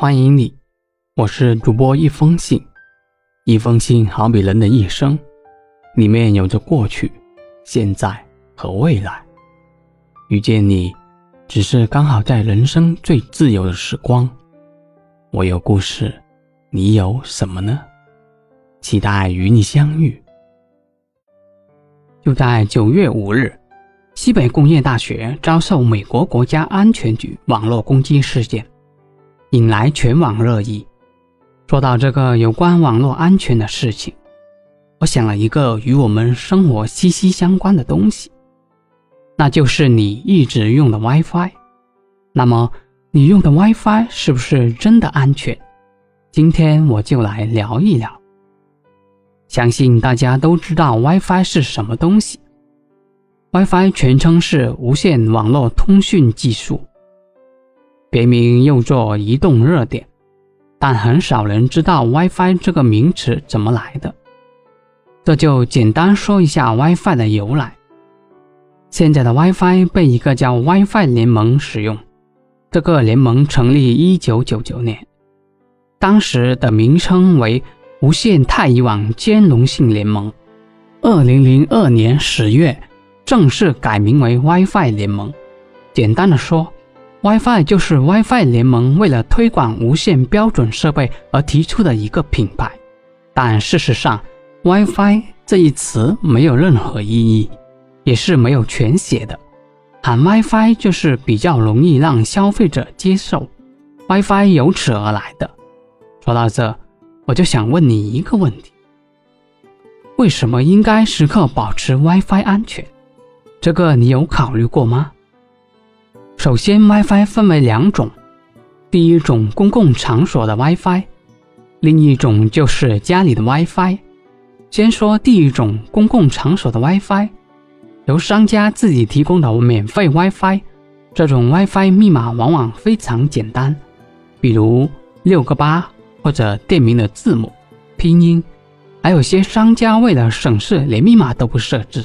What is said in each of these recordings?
欢迎你，我是主播一封信。一封信好比人的一生，里面有着过去、现在和未来。遇见你，只是刚好在人生最自由的时光。我有故事，你有什么呢？期待与你相遇。就在九月五日，西北工业大学遭受美国国家安全局网络攻击事件，引来全网热议。说到这个有关网络安全的事情，我想了一个与我们生活息息相关的东西，那就是你一直用的 WiFi。那么，你用的 WiFi 是不是真的安全？今天我就来聊一聊。相信大家都知道 WiFi 是什么东西。WiFi 全称是无线网络通讯技术，别名又作移动热点，但很少人知道 WiFi 这个名词怎么来的。这就简单说一下 WiFi 的由来。现在的 WiFi 被一个叫 WiFi 联盟使用，这个联盟成立一九九九年，当时的名称为。无线太乙网兼容性联盟，二零零二年十月正式改名为 WiFi 联盟。简单的说，WiFi 就是 WiFi 联盟为了推广无线标准设备而提出的一个品牌。但事实上，WiFi 这一词没有任何意义，也是没有全写的。喊 WiFi 就是比较容易让消费者接受，WiFi 由此而来的。说到这。我就想问你一个问题：为什么应该时刻保持 WiFi 安全？这个你有考虑过吗？首先，WiFi 分为两种，第一种公共场所的 WiFi，另一种就是家里的 WiFi。先说第一种公共场所的 WiFi，由商家自己提供的免费 WiFi，这种 WiFi 密码往往非常简单，比如六个八。或者店名的字母、拼音，还有些商家为了省事，连密码都不设置，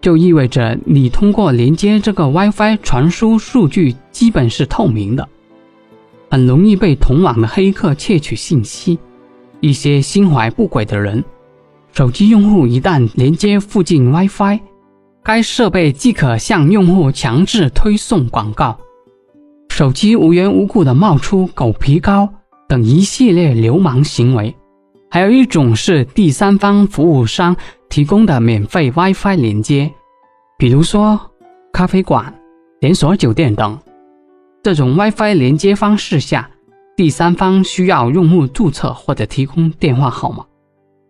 就意味着你通过连接这个 WiFi 传输数据基本是透明的，很容易被同网的黑客窃取信息。一些心怀不轨的人，手机用户一旦连接附近 WiFi，该设备即可向用户强制推送广告，手机无缘无故的冒出狗皮膏。等一系列流氓行为，还有一种是第三方服务商提供的免费 WiFi 连接，比如说咖啡馆、连锁酒店等。这种 WiFi 连接方式下，第三方需要用户注册或者提供电话号码，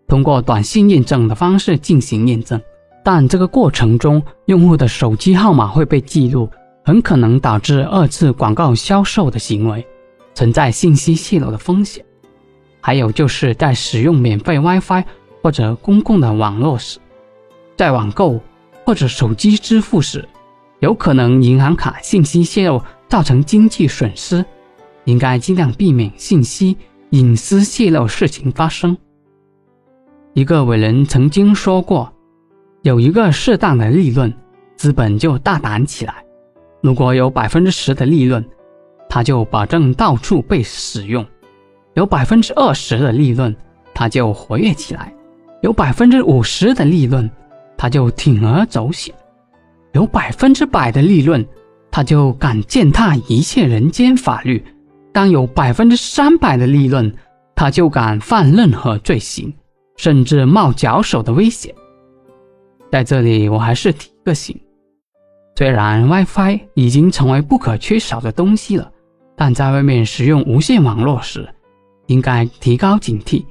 通过短信验证的方式进行验证。但这个过程中，用户的手机号码会被记录，很可能导致二次广告销售的行为。存在信息泄露的风险，还有就是在使用免费 WiFi 或者公共的网络时，在网购或者手机支付时，有可能银行卡信息泄露造成经济损失，应该尽量避免信息隐私泄露事情发生。一个伟人曾经说过，有一个适当的利润，资本就大胆起来；如果有百分之十的利润，他就保证到处被使用，有百分之二十的利润，他就活跃起来；有百分之五十的利润，他就铤而走险；有百分之百的利润，他就敢践踏一切人间法律；当有百分之三百的利润，他就敢犯任何罪行，甚至冒脚手的危险。在这里，我还是提个醒：虽然 WiFi 已经成为不可缺少的东西了。但在外面使用无线网络时，应该提高警惕，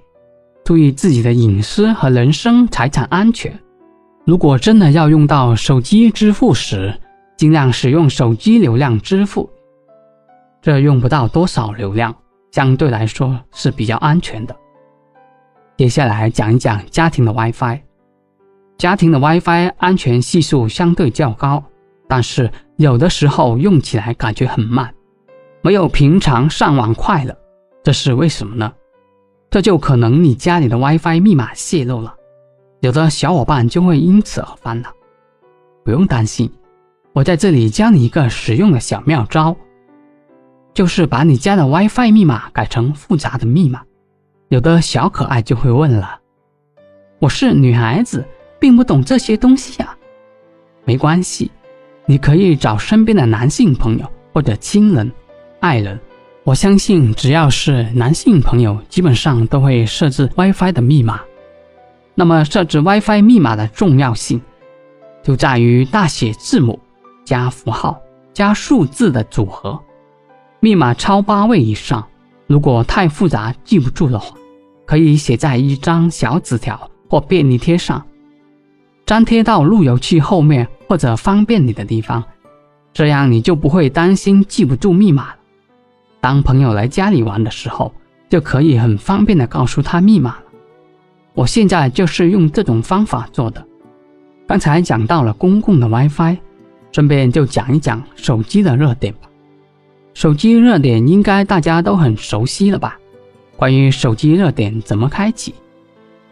注意自己的隐私和人身财产安全。如果真的要用到手机支付时，尽量使用手机流量支付，这用不到多少流量，相对来说是比较安全的。接下来讲一讲家庭的 WiFi。家庭的 WiFi 安全系数相对较高，但是有的时候用起来感觉很慢。没有平常上网快了，这是为什么呢？这就可能你家里的 WiFi 密码泄露了，有的小伙伴就会因此而烦恼。不用担心，我在这里教你一个实用的小妙招，就是把你家的 WiFi 密码改成复杂的密码。有的小可爱就会问了：“我是女孩子，并不懂这些东西呀。”没关系，你可以找身边的男性朋友或者亲人、爱人。我相信，只要是男性朋友，基本上都会设置 WiFi 的密码。那么，设置 WiFi 密码的重要性，就在于大写字母加符号加数字的组合。密码超八位以上，如果太复杂记不住的话，可以写在一张小纸条或便利贴上，粘贴到路由器后面或者方便你的地方，这样你就不会担心记不住密码。当朋友来家里玩的时候，就可以很方便的告诉他密码了。我现在就是用这种方法做的。刚才讲到了公共的 WiFi，顺便就讲一讲手机的热点吧。手机热点应该大家都很熟悉了吧？关于手机热点怎么开启，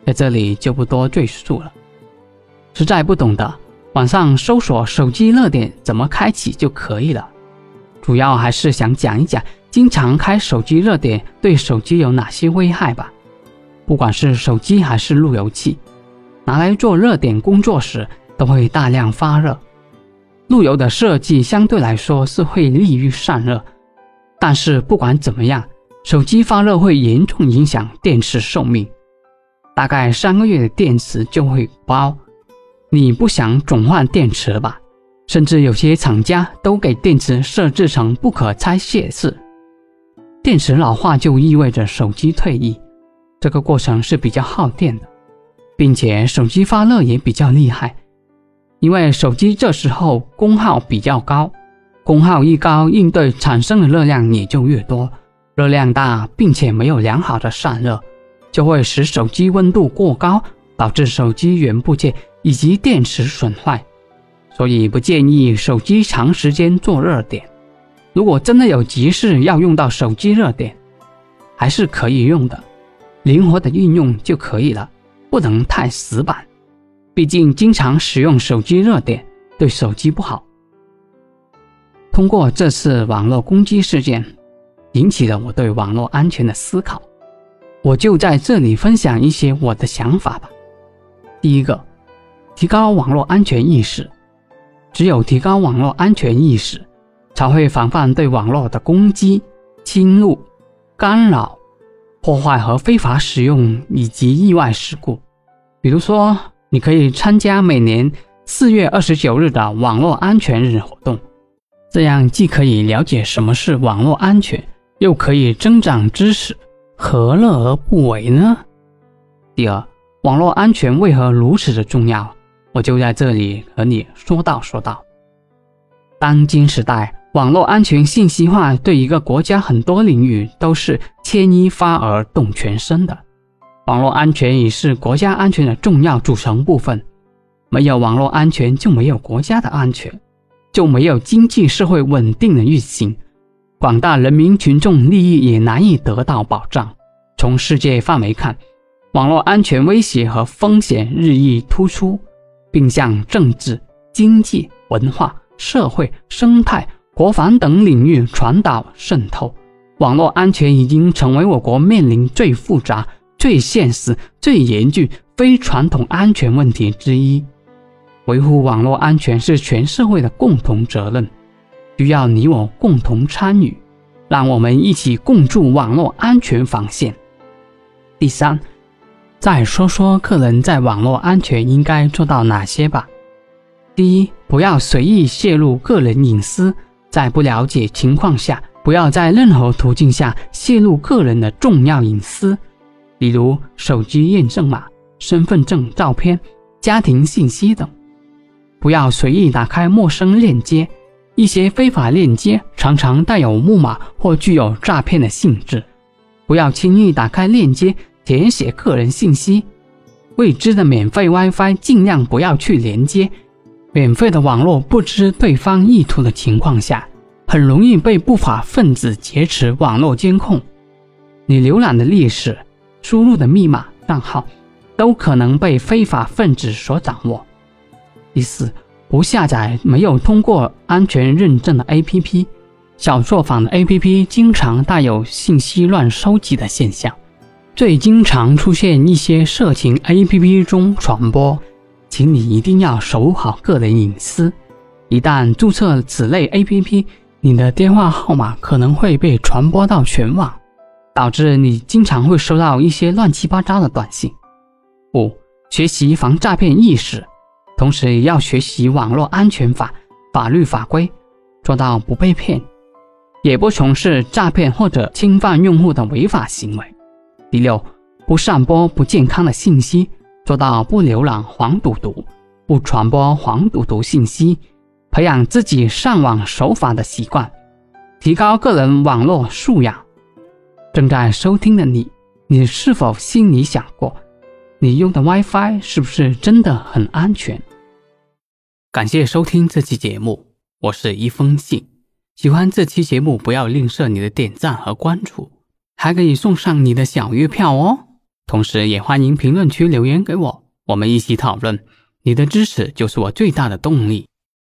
在这里就不多赘述了。实在不懂的，网上搜索“手机热点怎么开启”就可以了。主要还是想讲一讲。经常开手机热点对手机有哪些危害吧？不管是手机还是路由器，拿来做热点工作时都会大量发热。路由的设计相对来说是会利于散热，但是不管怎么样，手机发热会严重影响电池寿命，大概三个月的电池就会包。你不想总换电池吧？甚至有些厂家都给电池设置成不可拆卸式。电池老化就意味着手机退役，这个过程是比较耗电的，并且手机发热也比较厉害，因为手机这时候功耗比较高，功耗一高，应对产生的热量也就越多，热量大并且没有良好的散热，就会使手机温度过高，导致手机元部件以及电池损坏，所以不建议手机长时间做热点。如果真的有急事要用到手机热点，还是可以用的，灵活的运用就可以了，不能太死板。毕竟经常使用手机热点对手机不好。通过这次网络攻击事件，引起了我对网络安全的思考，我就在这里分享一些我的想法吧。第一个，提高网络安全意识，只有提高网络安全意识。才会防范对网络的攻击、侵入、干扰、破坏和非法使用以及意外事故。比如说，你可以参加每年四月二十九日的网络安全日活动，这样既可以了解什么是网络安全，又可以增长知识，何乐而不为呢？第二，网络安全为何如此的重要？我就在这里和你说道说道。当今时代。网络安全信息化对一个国家很多领域都是牵一发而动全身的，网络安全已是国家安全的重要组成部分。没有网络安全，就没有国家的安全，就没有经济社会稳定的运行，广大人民群众利益也难以得到保障。从世界范围看，网络安全威胁和风险日益突出，并向政治、经济、文化、社会、生态。国防等领域传导渗透，网络安全已经成为我国面临最复杂、最现实、最严峻非传统安全问题之一。维护网络安全是全社会的共同责任，需要你我共同参与。让我们一起共筑网络安全防线。第三，再说说个人在网络安全应该做到哪些吧。第一，不要随意泄露个人隐私。在不了解情况下，不要在任何途径下泄露个人的重要隐私，比如手机验证码、身份证照片、家庭信息等。不要随意打开陌生链接，一些非法链接常常带有木马或具有诈骗的性质。不要轻易打开链接填写个人信息。未知的免费 WiFi 尽量不要去连接。免费的网络不知对方意图的情况下，很容易被不法分子劫持网络监控。你浏览的历史、输入的密码、账号，都可能被非法分子所掌握。第四，不下载没有通过安全认证的 APP，小作坊的 APP 经常带有信息乱收集的现象，最经常出现一些色情 APP 中传播，请你一定要守好个人隐私。一旦注册此类 APP，你的电话号码可能会被传播到全网，导致你经常会收到一些乱七八糟的短信。五、学习防诈骗意识，同时也要学习网络安全法、法律法规，做到不被骗，也不从事诈骗或者侵犯用户的违法行为。第六，不散播不健康的信息，做到不浏览黄赌毒，不传播黄赌毒信息。培养自己上网守法的习惯，提高个人网络素养。正在收听的你，你是否心里想过，你用的 WiFi 是不是真的很安全？感谢收听这期节目，我是一封信。喜欢这期节目，不要吝啬你的点赞和关注，还可以送上你的小月票哦。同时，也欢迎评论区留言给我，我们一起讨论。你的支持就是我最大的动力。